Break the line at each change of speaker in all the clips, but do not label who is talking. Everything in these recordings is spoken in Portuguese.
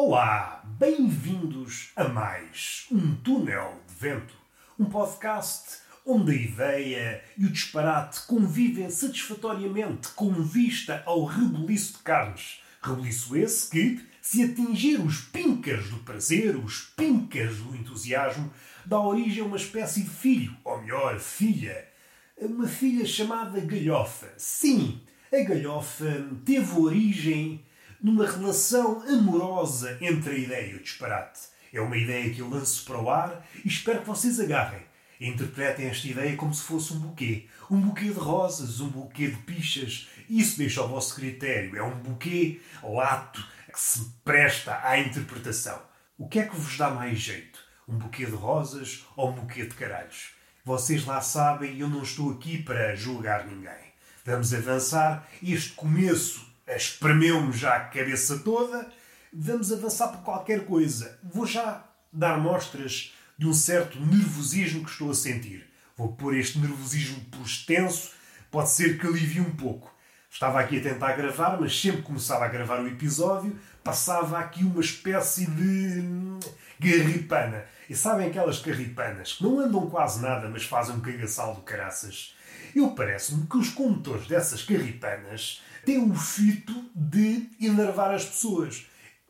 Olá, bem-vindos a mais um Túnel de Vento, um podcast onde a ideia e o disparate convivem satisfatoriamente com vista ao rebuliço de carnes. Rebuliço esse que, se atingir os pincas do prazer, os pincas do entusiasmo, dá origem a uma espécie de filho, ou melhor, filha. Uma filha chamada Galhofa. Sim, a Galhofa teve origem numa relação amorosa entre a ideia e o disparate. É uma ideia que eu lanço para o ar e espero que vocês agarrem. Interpretem esta ideia como se fosse um buquê. Um buquê de rosas, um buquê de pichas. Isso deixa ao vosso critério. É um buquê lato que se presta à interpretação. O que é que vos dá mais jeito? Um buquê de rosas ou um buquê de caralhos? Vocês lá sabem e eu não estou aqui para julgar ninguém. Vamos avançar. Este começo espremeu-me já a cabeça toda. Vamos avançar por qualquer coisa. Vou já dar mostras de um certo nervosismo que estou a sentir. Vou pôr este nervosismo por extenso, pode ser que alivie um pouco. Estava aqui a tentar gravar, mas sempre começava a gravar o episódio, passava aqui uma espécie de hum, garripana. E sabem aquelas carripanas que não andam quase nada, mas fazem um cagaçal do caraças? Eu parece-me que os condutores dessas carripanas têm o fito de enervar as pessoas.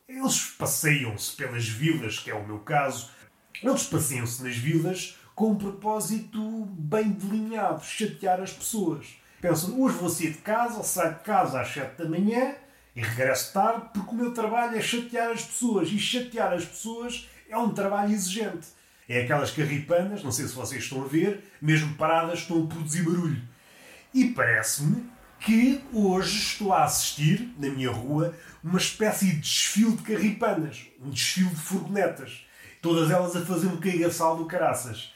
Eles passeiam-se pelas vilas, que é o meu caso, eles passeiam-se nas vilas com um propósito bem delineado, chatear as pessoas. Pensam, hoje vou sair de casa, saio de casa às 7 da manhã e regresso tarde, porque o meu trabalho é chatear as pessoas. E chatear as pessoas é um trabalho exigente. É aquelas carripanas, não sei se vocês estão a ver, mesmo paradas, estão a produzir barulho. E parece-me que hoje estou a assistir, na minha rua, uma espécie de desfile de carripanas, um desfile de furgonetas. Todas elas a fazer um cagaçal do caraças.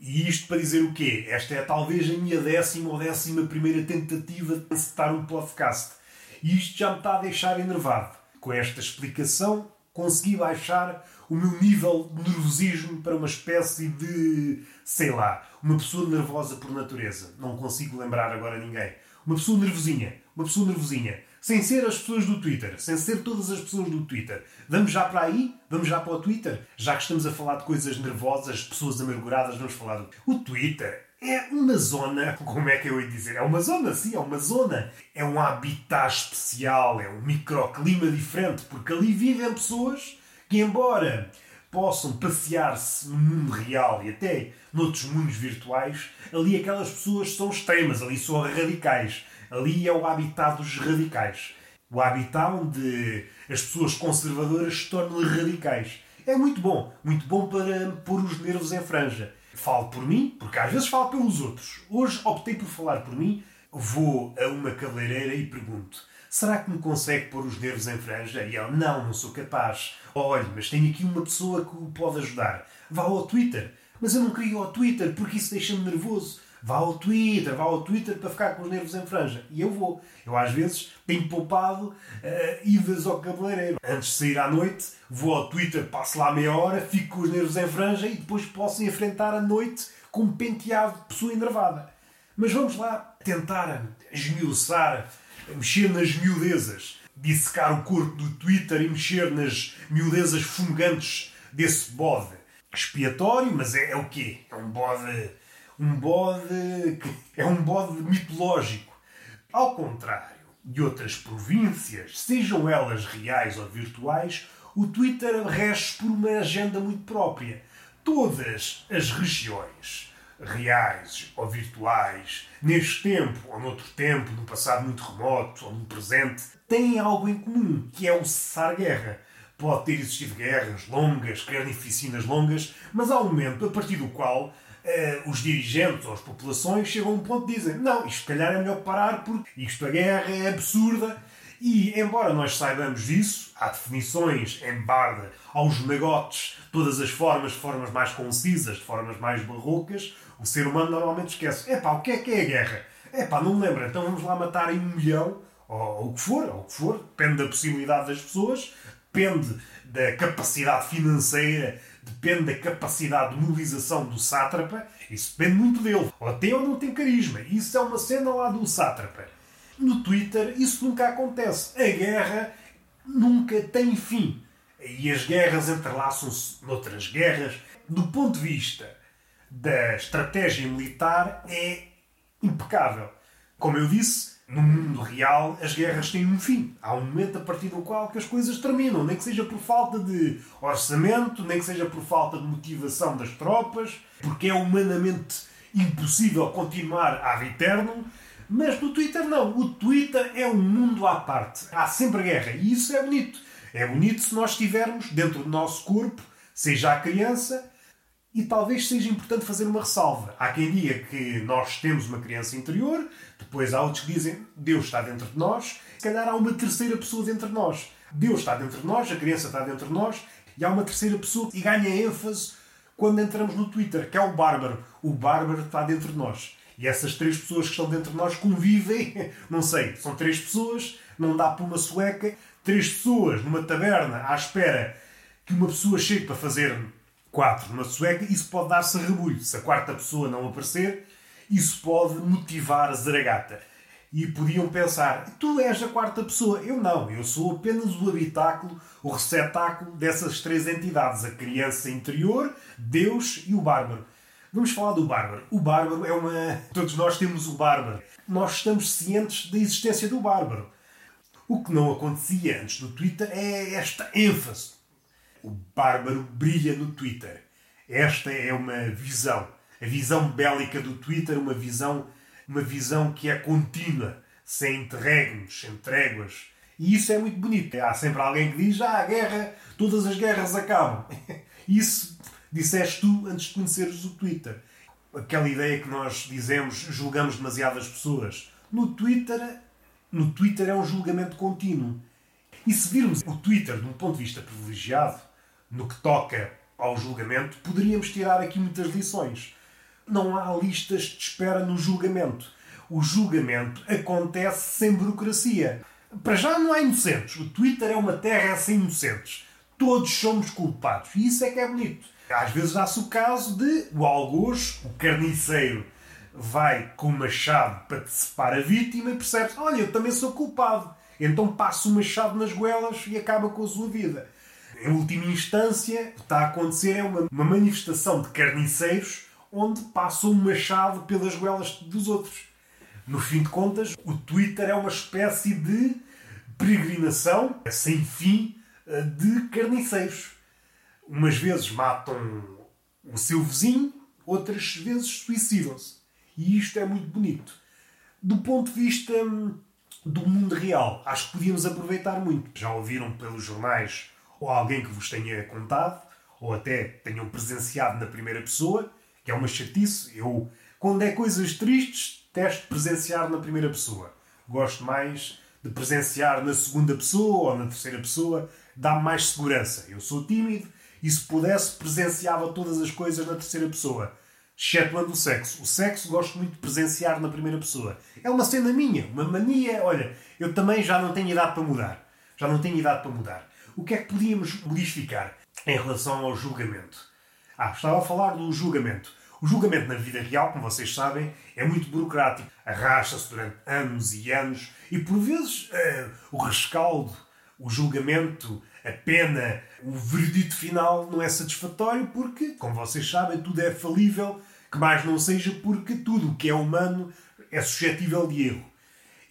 E isto para dizer o quê? Esta é talvez a minha décima ou décima primeira tentativa de encetar um podcast. E isto já me está a deixar enervado. Com esta explicação, consegui baixar o meu nível de nervosismo para uma espécie de, sei lá, uma pessoa nervosa por natureza. Não consigo lembrar agora ninguém. Uma pessoa nervosinha. Uma pessoa nervosinha. Sem ser as pessoas do Twitter. Sem ser todas as pessoas do Twitter. Vamos já para aí? Vamos já para o Twitter? Já que estamos a falar de coisas nervosas, pessoas amarguradas, vamos falar do... O Twitter é uma zona, como é que eu ia dizer? É uma zona, sim, é uma zona. É um habitat especial, é um microclima diferente, porque ali vivem pessoas que, embora possam passear-se no mundo real e até noutros mundos virtuais, ali aquelas pessoas são extremas, ali são radicais. Ali é o habitat dos radicais. O habitat onde as pessoas conservadoras se tornam radicais. É muito bom, muito bom para pôr os nervos em franja. Falo por mim, porque às vezes falo pelos outros. Hoje optei por falar por mim. Vou a uma cabeleireira e pergunto: será que me consegue pôr os nervos em franja? E ela: não, não sou capaz. Olhe, mas tenho aqui uma pessoa que o pode ajudar. Vá ao Twitter. Mas eu não queria ir ao Twitter porque isso deixa-me nervoso. Vá ao Twitter, vá ao Twitter para ficar com os nervos em franja. E eu vou. Eu às vezes tenho poupado uh, idas ao cabeleireiro. Antes de sair à noite, vou ao Twitter, passo lá meia hora, fico com os nervos em franja e depois posso enfrentar a noite com um penteado de pessoa enervada. Mas vamos lá tentar esmiuçar, mexer nas miudezas, dissecar o corpo do Twitter e mexer nas miudezas fumegantes desse bode expiatório, mas é, é o quê? É um bode um bode é um bode mitológico. Ao contrário de outras províncias, sejam elas reais ou virtuais, o Twitter rege por uma agenda muito própria. Todas as regiões, reais ou virtuais, neste tempo ou noutro tempo, no passado muito remoto ou no presente, têm algo em comum, que é o cessar guerra. Pode ter existido guerras longas, carnificinas longas, mas há um momento a partir do qual uh, os dirigentes ou as populações chegam a um ponto de dizer não, isto se calhar é melhor parar porque isto a guerra é absurda. E, embora nós saibamos disso, há definições em barda aos magotes, todas as formas, formas mais concisas, de formas mais barrocas, o ser humano normalmente esquece. Epá, o que é que é a guerra? Epá, não me lembro, então vamos lá matar em um milhão, ou o que for, ou o que for, depende da possibilidade das pessoas, depende da capacidade financeira, depende da capacidade de mobilização do sátrapa, isso depende muito dele. Ou tem ou não tem carisma. Isso é uma cena lá do sátrapa. No Twitter isso nunca acontece. A guerra nunca tem fim. e as guerras entrelaçam-se noutras guerras. Do ponto de vista da estratégia militar, é impecável. Como eu disse, no mundo real as guerras têm um fim. Há um momento a partir do qual que as coisas terminam, nem que seja por falta de orçamento, nem que seja por falta de motivação das tropas, porque é humanamente impossível continuar ad eterno. Mas no Twitter não. O Twitter é um mundo à parte. Há sempre guerra. E isso é bonito. É bonito se nós estivermos dentro do nosso corpo, seja a criança, e talvez seja importante fazer uma ressalva. Há quem diga que nós temos uma criança interior, depois há outros que dizem Deus está dentro de nós, se calhar há uma terceira pessoa dentro de nós. Deus está dentro de nós, a criança está dentro de nós, e há uma terceira pessoa que ganha ênfase quando entramos no Twitter, que é o Bárbaro. O Bárbaro está dentro de nós. E essas três pessoas que estão dentro de nós convivem, não sei, são três pessoas, não dá para uma sueca, três pessoas numa taberna à espera que uma pessoa chegue para fazer quatro numa sueca, isso pode dar-se rebulho. Se a quarta pessoa não aparecer, isso pode motivar a zaragata. E podiam pensar, tu és a quarta pessoa. Eu não, eu sou apenas o habitáculo, o receptáculo dessas três entidades: a criança interior, Deus e o bárbaro. Vamos falar do bárbaro. O bárbaro é uma. Todos nós temos o bárbaro. Nós estamos cientes da existência do bárbaro. O que não acontecia antes do Twitter é esta ênfase o bárbaro brilha no Twitter. Esta é uma visão. A visão bélica do Twitter, uma visão, uma visão que é contínua, sem interregnos, sem tréguas. E isso é muito bonito. Há sempre alguém que diz: ah, a guerra, todas as guerras acabam. Isso disseste tu antes de conheceres o Twitter. Aquela ideia que nós dizemos, julgamos demasiadas pessoas. No Twitter, no Twitter é um julgamento contínuo. E se virmos o Twitter de um ponto de vista privilegiado, no que toca ao julgamento, poderíamos tirar aqui muitas lições. Não há listas de espera no julgamento. O julgamento acontece sem burocracia. Para já não há inocentes. O Twitter é uma terra sem inocentes. Todos somos culpados. E isso é que é bonito. Às vezes dá-se o caso de o algoz, o carniceiro, vai com o machado para decepar a vítima e percebe olha, eu também sou culpado. Então passa o machado nas goelas e acaba com a sua vida em última instância, está a acontecer é uma, uma manifestação de carniceiros onde passam um machado pelas goelas dos outros. No fim de contas, o Twitter é uma espécie de peregrinação sem fim eh, de carniceiros. Umas vezes matam o seu vizinho, outras vezes suicidam-se. E isto é muito bonito. Do ponto de vista hum, do mundo real, acho que podíamos aproveitar muito. Já ouviram pelos jornais ou alguém que vos tenha contado, ou até tenham presenciado na primeira pessoa, que é uma chatice. Eu, quando é coisas tristes, testo presenciar na primeira pessoa. Gosto mais de presenciar na segunda pessoa ou na terceira pessoa, dá-me mais segurança. Eu sou tímido e se pudesse presenciava todas as coisas na terceira pessoa. Excetuando o sexo. O sexo gosto muito de presenciar na primeira pessoa. É uma cena minha, uma mania. Olha, eu também já não tenho idade para mudar. Já não tenho idade para mudar. O que é que podíamos modificar em relação ao julgamento? Ah, estava a falar do julgamento. O julgamento na vida real, como vocês sabem, é muito burocrático. Arrasta-se durante anos e anos e, por vezes, uh, o rescaldo, o julgamento, a pena, o veredito final não é satisfatório porque, como vocês sabem, tudo é falível, que mais não seja porque tudo o que é humano é suscetível de erro.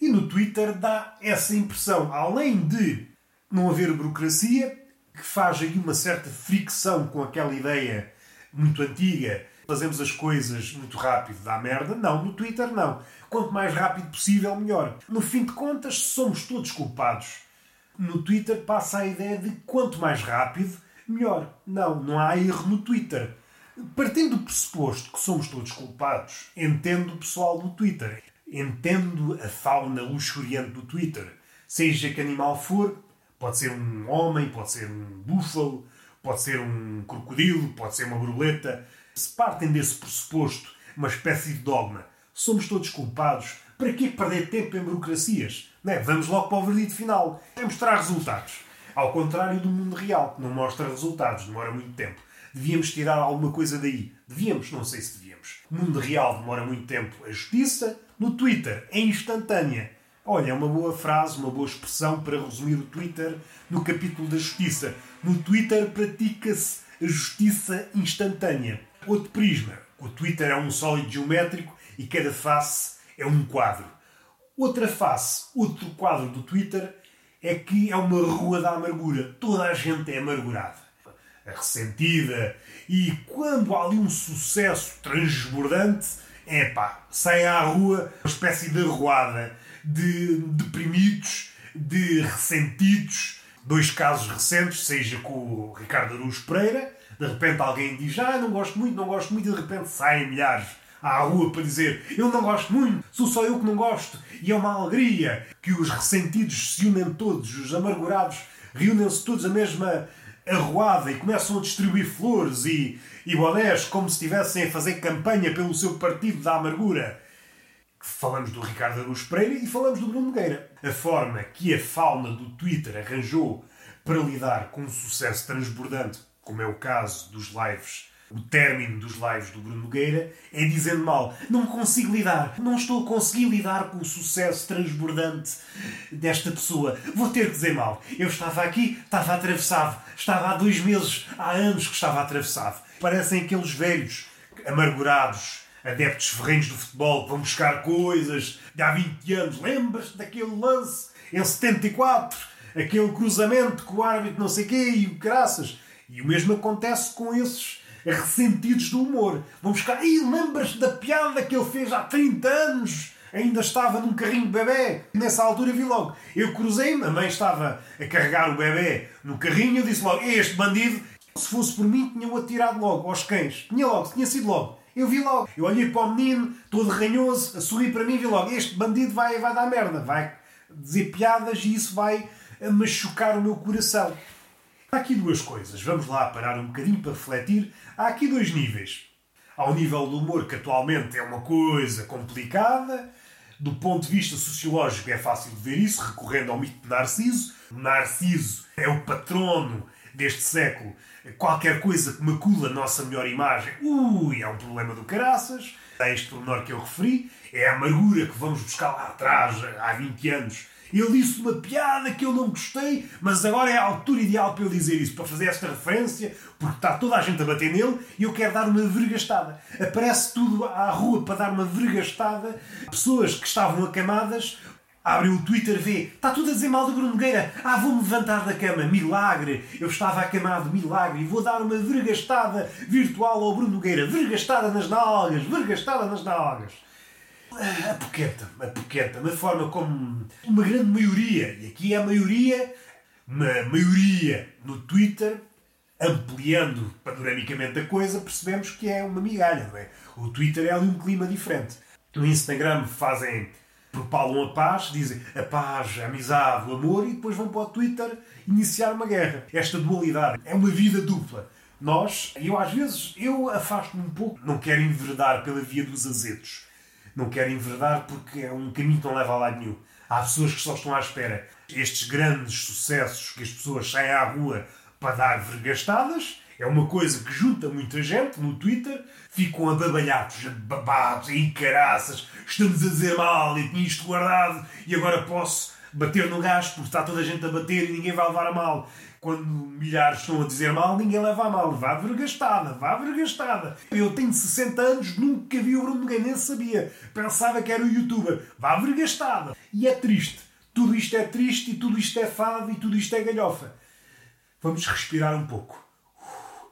E no Twitter dá essa impressão. Além de não haver burocracia, que faz aí uma certa fricção com aquela ideia muito antiga. Fazemos as coisas muito rápido, dá merda. Não, no Twitter não. Quanto mais rápido possível, melhor. No fim de contas, somos todos culpados. No Twitter passa a ideia de quanto mais rápido, melhor. Não, não há erro no Twitter. Partindo do pressuposto que somos todos culpados, entendo o pessoal do Twitter. Entendo a fauna luxuriante do Twitter. Seja que animal for, Pode ser um homem, pode ser um búfalo, pode ser um crocodilo, pode ser uma borboleta. Se partem desse pressuposto, uma espécie de dogma, somos todos culpados, para que perder tempo em burocracias? Não é? Vamos logo para o verdito final. É mostrar resultados. Ao contrário do mundo real, que não mostra resultados, demora muito tempo. Devíamos tirar alguma coisa daí. Devíamos, não sei se devíamos. Mundo real demora muito tempo a justiça. No Twitter é instantânea. Olha, é uma boa frase, uma boa expressão para resumir o Twitter no capítulo da justiça. No Twitter pratica-se a justiça instantânea. Outro prisma. O Twitter é um sólido geométrico e cada face é um quadro. Outra face, outro quadro do Twitter é que é uma rua da amargura. Toda a gente é amargurada, ressentida. E quando há ali um sucesso transbordante, é pá, sai à rua uma espécie de arruada de deprimidos, de ressentidos. Dois casos recentes, seja com o Ricardo Araújo Pereira, de repente alguém diz, ah, não gosto muito, não gosto muito, e de repente saem milhares à rua para dizer eu não gosto muito, sou só eu que não gosto. E é uma alegria que os ressentidos se unem todos, os amargurados reúnem-se todos a mesma arruada e começam a distribuir flores e, e bonés como se estivessem a fazer campanha pelo seu partido da amargura. Falamos do Ricardo Araújo Pereira e falamos do Bruno Nogueira. A forma que a fauna do Twitter arranjou para lidar com um sucesso transbordante, como é o caso dos lives, o término dos lives do Bruno Nogueira, é dizendo mal: não consigo lidar, não estou a conseguir lidar com o sucesso transbordante desta pessoa. Vou ter que dizer mal. Eu estava aqui, estava atravessado, estava há dois meses, há anos que estava atravessado. Parecem aqueles velhos amargurados adeptos ferrenhos do futebol que vão buscar coisas de há 20 anos. Lembras-te daquele lance em 74? Aquele cruzamento com o árbitro não sei quê e graças. E o mesmo acontece com esses ressentidos do humor. Vão buscar. E lembras-te da piada que ele fez há 30 anos? Ainda estava num carrinho de bebê. Nessa altura vi logo. Eu cruzei-me, a mãe estava a carregar o bebê no carrinho. Eu disse logo: Este bandido, se fosse por mim, tinha-o atirado logo aos cães. Tinha logo, tinha sido logo. Eu vi logo. Eu olhei para o menino, todo ranhoso, a sorrir para mim, vi logo. Este bandido vai, vai dar merda, vai dizer piadas e isso vai machucar o meu coração. Há aqui duas coisas. Vamos lá parar um bocadinho para refletir. Há aqui dois níveis. Há o nível do humor, que atualmente é uma coisa complicada. Do ponto de vista sociológico, é fácil de ver isso, recorrendo ao mito de Narciso. Narciso é o patrono deste século qualquer coisa que macula a nossa melhor imagem, ui, é um problema do caraças. É este pormenor que eu referi, é a amargura que vamos buscar lá atrás, há 20 anos. Ele disse uma piada que eu não gostei, mas agora é a altura ideal para eu dizer isso, para fazer esta referência, porque está toda a gente a bater nele e eu quero dar uma vergastada. Aparece tudo à rua para dar uma vergastada. Pessoas que estavam acamadas Abre o Twitter, vê, está tudo a dizer mal do Bruno Nogueira. Ah, vou-me levantar da cama, milagre. Eu estava acamado, milagre. E vou dar uma vergastada virtual ao Bruno Nogueira. Vergastada nas nalgas, vergastada nas nalgas. Ah, apoquenta-me, apoquenta-me. A forma como uma grande maioria, e aqui é a maioria, uma maioria no Twitter, ampliando panoramicamente a coisa, percebemos que é uma migalha, não é? O Twitter é ali um clima diferente. No Instagram fazem propalam a paz, dizem a paz, a amizade, o amor e depois vão para o Twitter iniciar uma guerra. Esta dualidade é uma vida dupla. Nós, eu às vezes, eu afasto-me um pouco, não quero enverdar pela via dos azedos. Não quero enverdar porque é um caminho que não leva a lado nenhum. Há pessoas que só estão à espera. Estes grandes sucessos que as pessoas saem à rua para dar vergastadas, é uma coisa que junta muita gente no Twitter, ficam ababalhados, babados, e caraças, estamos a dizer mal, e tinha isto guardado e agora posso bater no gás porque está toda a gente a bater e ninguém vai levar a mal. Quando milhares estão a dizer mal, ninguém leva a mal. Vá vergastada, vá vergastada. Eu tenho 60 anos, nunca vi o Bruno Nogueira, nem sabia. Pensava que era o youtuber. Vá vergastada. E é triste. Tudo isto é triste e tudo isto é fado e tudo isto é galhofa. Vamos respirar um pouco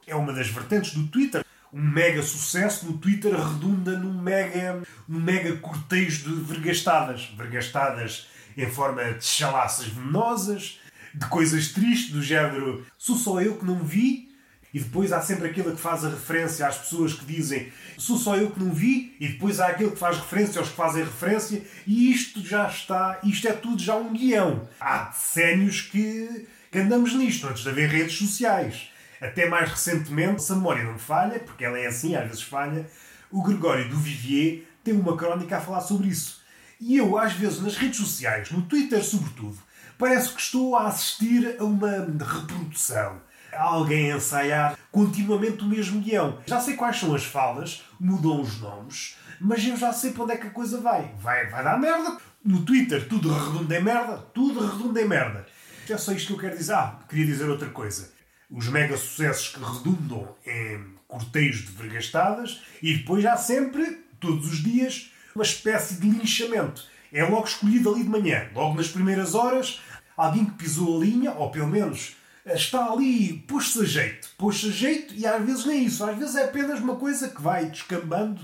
é uma das vertentes do Twitter. Um mega sucesso no Twitter redunda num mega, num mega cortejo de vergastadas. Vergastadas em forma de chalaças venenosas, de coisas tristes, do género sou só eu que não vi. E depois há sempre aquele que faz a referência às pessoas que dizem sou só eu que não vi, e depois há aquele que faz referência aos que fazem referência, e isto já está, isto é tudo já um guião. Há decénios que, que andamos nisto, antes de haver redes sociais. Até mais recentemente, se a memória não falha, porque ela é assim, às vezes falha, o Gregório do Vivier tem uma crónica a falar sobre isso. E eu, às vezes, nas redes sociais, no Twitter sobretudo, parece que estou a assistir a uma reprodução. Alguém a ensaiar continuamente o mesmo guião. Já sei quais são as falas, mudam os nomes, mas eu já sei para onde é que a coisa vai. Vai, vai dar merda, No Twitter tudo redunda em merda, tudo redunda em merda. É só isto que eu quero dizer. Ah, queria dizer outra coisa. Os mega sucessos que redundam em cortejos de vergastadas e depois há sempre, todos os dias, uma espécie de linchamento. É logo escolhido ali de manhã, logo nas primeiras horas, alguém que pisou a linha, ou pelo menos está ali, pôs-se a jeito, pôs-se a jeito e às vezes nem isso, às vezes é apenas uma coisa que vai descambando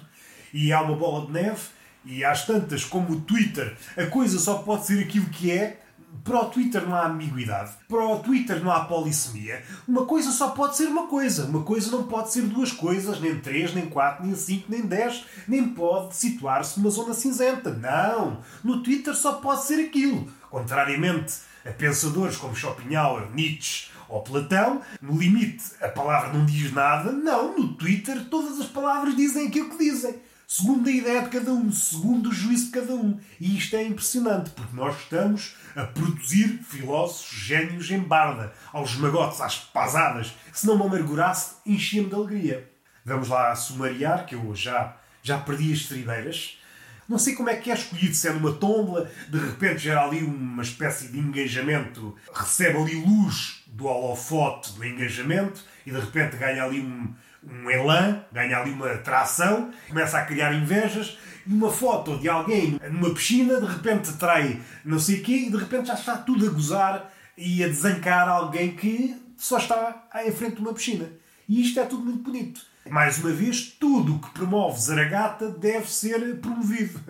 e há uma bola de neve e às tantas, como o Twitter, a coisa só pode ser aquilo que é. Para o Twitter não há ambiguidade. Para o Twitter não há polissemia. Uma coisa só pode ser uma coisa. Uma coisa não pode ser duas coisas, nem três, nem quatro, nem cinco, nem dez. Nem pode situar-se numa zona cinzenta. Não! No Twitter só pode ser aquilo. Contrariamente a pensadores como Schopenhauer, Nietzsche ou Platão, no limite a palavra não diz nada. Não, no Twitter todas as palavras dizem aquilo que dizem segundo a ideia de cada um, segundo o juízo de cada um. E isto é impressionante, porque nós estamos a produzir filósofos gênios em barda, aos magotes, às pasadas. Se não me amargurasse, enchia-me de alegria. Vamos lá sumariar, que eu já, já perdi as tribeiras. Não sei como é que é escolhido, se é numa de repente gera ali uma espécie de engajamento, recebe ali luz do holofote do engajamento e de repente ganha ali um, um elan, ganha ali uma tração, começa a criar invejas e uma foto de alguém numa piscina de repente trai não sei o quê e de repente já está tudo a gozar e a desancar alguém que só está em frente de uma piscina. E isto é tudo muito bonito. Mais uma vez, tudo o que promove Zaragata deve ser promovido.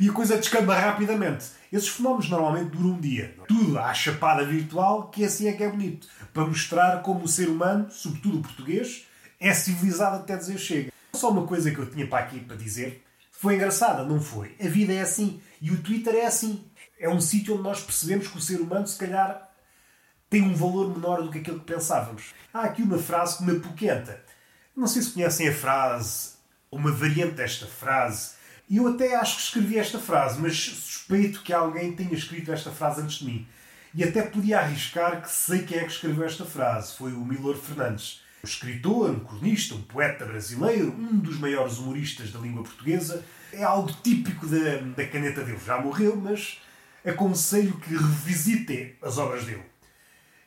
e a coisa descamba rapidamente. Esses fenómenos normalmente duram um dia. Tudo à chapada virtual, que assim é que é bonito. Para mostrar como o ser humano, sobretudo o português, é civilizado até dizer chega. Só uma coisa que eu tinha para aqui para dizer. Foi engraçada, não foi? A vida é assim. E o Twitter é assim. É um sítio onde nós percebemos que o ser humano, se calhar, tem um valor menor do que aquilo que pensávamos. Há aqui uma frase que me apoquenta. Não sei se conhecem a frase, uma variante desta frase. Eu até acho que escrevi esta frase, mas suspeito que alguém tenha escrito esta frase antes de mim. E até podia arriscar que sei quem é que escreveu esta frase. Foi o Milor Fernandes. Um escritor, um cronista, um poeta brasileiro, um dos maiores humoristas da língua portuguesa. É algo típico da, da caneta dele. Já morreu, mas aconselho que revisitem as obras dele.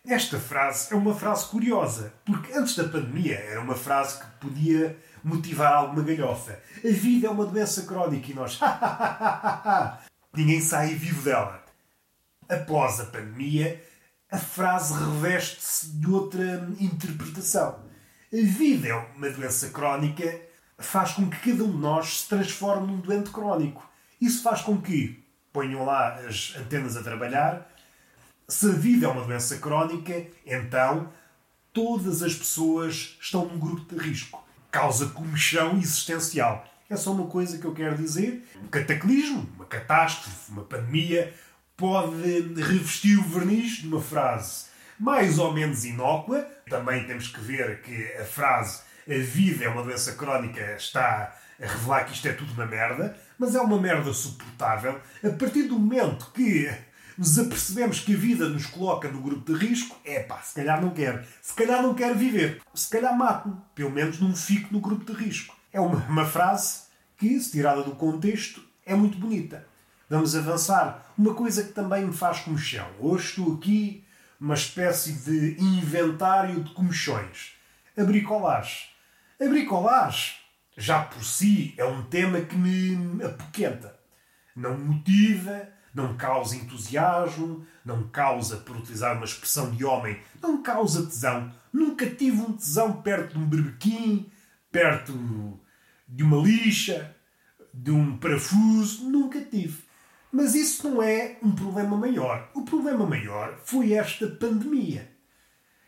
Esta frase é uma frase curiosa, porque antes da pandemia era uma frase que podia motivar alguma galhofa. A vida é uma doença crónica e nós. Ninguém sai vivo dela. Após a pandemia, a frase reveste-se de outra interpretação. A vida é uma doença crónica, faz com que cada um de nós se transforme num doente crónico. Isso faz com que ponham lá as antenas a trabalhar. Se a vida é uma doença crónica, então todas as pessoas estão num grupo de risco. Causa comichão existencial. É só uma coisa que eu quero dizer. Um cataclismo, uma catástrofe, uma pandemia pode revestir o verniz de uma frase mais ou menos inócua. Também temos que ver que a frase a vida é uma doença crónica está a revelar que isto é tudo uma merda, mas é uma merda suportável a partir do momento que nos apercebemos que a vida nos coloca no grupo de risco, é pá, se calhar não quero. Se calhar não quero viver. Se calhar mato-me. Pelo menos não fico no grupo de risco. É uma, uma frase que, se tirada do contexto, é muito bonita. Vamos avançar. Uma coisa que também me faz comichão. Hoje estou aqui uma espécie de inventário de comichões. A bricolagem. A bricolagem, já por si, é um tema que me apoquenta. Não motiva, não causa entusiasmo, não causa, por utilizar uma expressão de homem, não causa tesão. Nunca tive um tesão perto de um berbequim, perto de uma lixa, de um parafuso. Nunca tive. Mas isso não é um problema maior. O problema maior foi esta pandemia.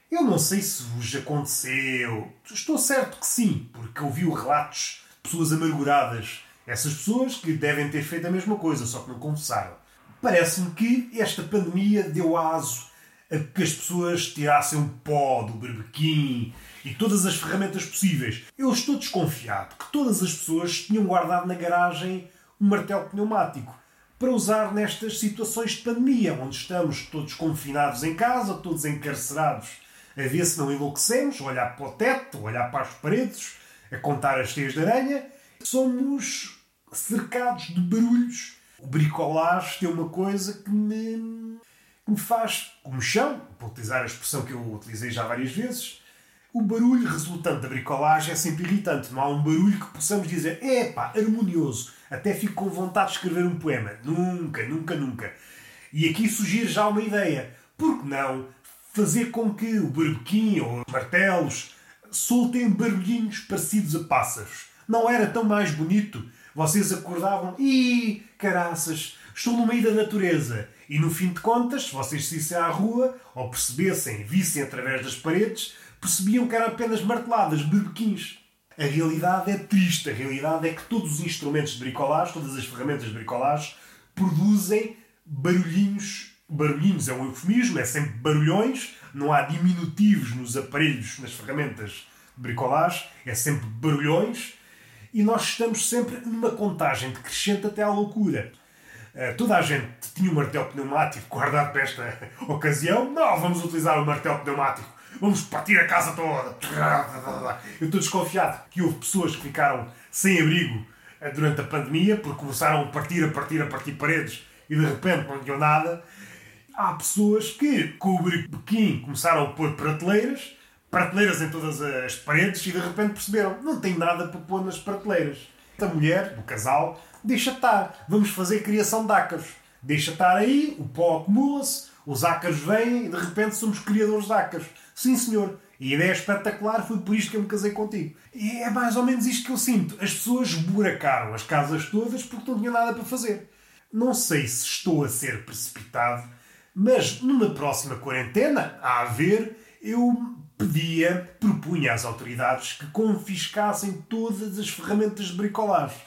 Eu não sei se vos aconteceu. Estou certo que sim, porque ouvi relatos de pessoas amarguradas. Essas pessoas que devem ter feito a mesma coisa, só que não confessaram. Parece-me que esta pandemia deu aso a que as pessoas tirassem o pó do berbequim e todas as ferramentas possíveis. Eu estou desconfiado que todas as pessoas tinham guardado na garagem um martelo pneumático para usar nestas situações de pandemia, onde estamos todos confinados em casa, todos encarcerados, a ver se não enlouquecemos, olhar para o teto, olhar para as paredes, a contar as teias de aranha. Somos cercados de barulhos O bricolage tem uma coisa que me, que me faz comichão, para utilizar a expressão que eu utilizei já várias vezes. O barulho resultante da bricolagem é sempre irritante. Não há um barulho que possamos dizer, epá, harmonioso, até fico com vontade de escrever um poema. Nunca, nunca, nunca. E aqui surgir já uma ideia. Por que não fazer com que o barbequim ou os martelos soltem barulhinhos parecidos a pássaros? Não era tão mais bonito? Vocês acordavam e caraças, estou no meio da natureza. E no fim de contas, se vocês saíssem à rua, ou percebessem, vissem através das paredes, percebiam que eram apenas marteladas, berbequins. A realidade é triste. A realidade é que todos os instrumentos de bricolagem, todas as ferramentas de bricolagem, produzem barulhinhos. Barulhinhos é um eufemismo, é sempre barulhões, não há diminutivos nos aparelhos, nas ferramentas de bricolagem, é sempre barulhões. E nós estamos sempre numa contagem decrescente até à loucura. Uh, toda a gente tinha um martelo pneumático guardado para esta ocasião. Não, vamos utilizar o martelo pneumático vamos partir a casa toda. Eu estou desconfiado que houve pessoas que ficaram sem abrigo eh, durante a pandemia porque começaram a partir, a partir, a partir paredes e de repente não tinham nada. Há pessoas que, com o Pequim, começaram a pôr prateleiras, prateleiras em todas as paredes e de repente perceberam não tem nada para pôr nas prateleiras. A mulher, o casal, deixa estar. Vamos fazer criação de ácaros. Deixa estar aí, o pó acumula-se, os ácaros vêm e de repente somos criadores de ácaros. Sim, senhor. E a ideia é espetacular, foi por isto que eu me casei contigo. E é mais ou menos isto que eu sinto. As pessoas buracaram as casas todas porque não tinham nada para fazer. Não sei se estou a ser precipitado, mas numa próxima quarentena, a haver, eu pedia, propunha às autoridades que confiscassem todas as ferramentas de bricolagem.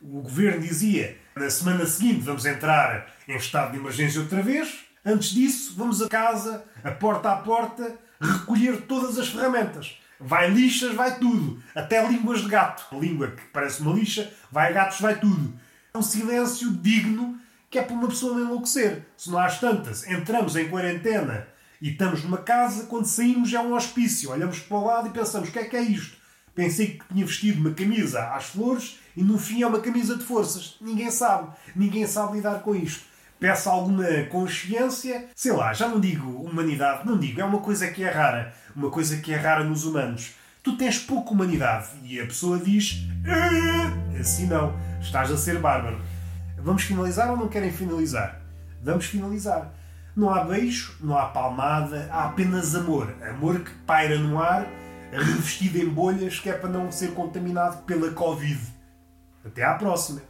O governo dizia, na semana seguinte vamos entrar em estado de emergência outra vez. Antes disso, vamos a casa, a porta a porta, recolher todas as ferramentas. Vai lixas, vai tudo. Até línguas de gato. A língua que parece uma lixa, vai gatos, vai tudo. É um silêncio digno que é para uma pessoa enlouquecer. Se não há tantas, entramos em quarentena e estamos numa casa, quando saímos é um hospício. Olhamos para o lado e pensamos: o que é que é isto? Pensei que tinha vestido uma camisa às flores e no fim é uma camisa de forças. Ninguém sabe. Ninguém sabe lidar com isto peça alguma consciência, sei lá, já não digo humanidade, não digo, é uma coisa que é rara, uma coisa que é rara nos humanos. Tu tens pouca humanidade e a pessoa diz ah! assim não, estás a ser bárbaro. Vamos finalizar ou não querem finalizar? Vamos finalizar. Não há beijo, não há palmada, há apenas amor. Amor que paira no ar, revestido em bolhas, que é para não ser contaminado pela Covid. Até à próxima.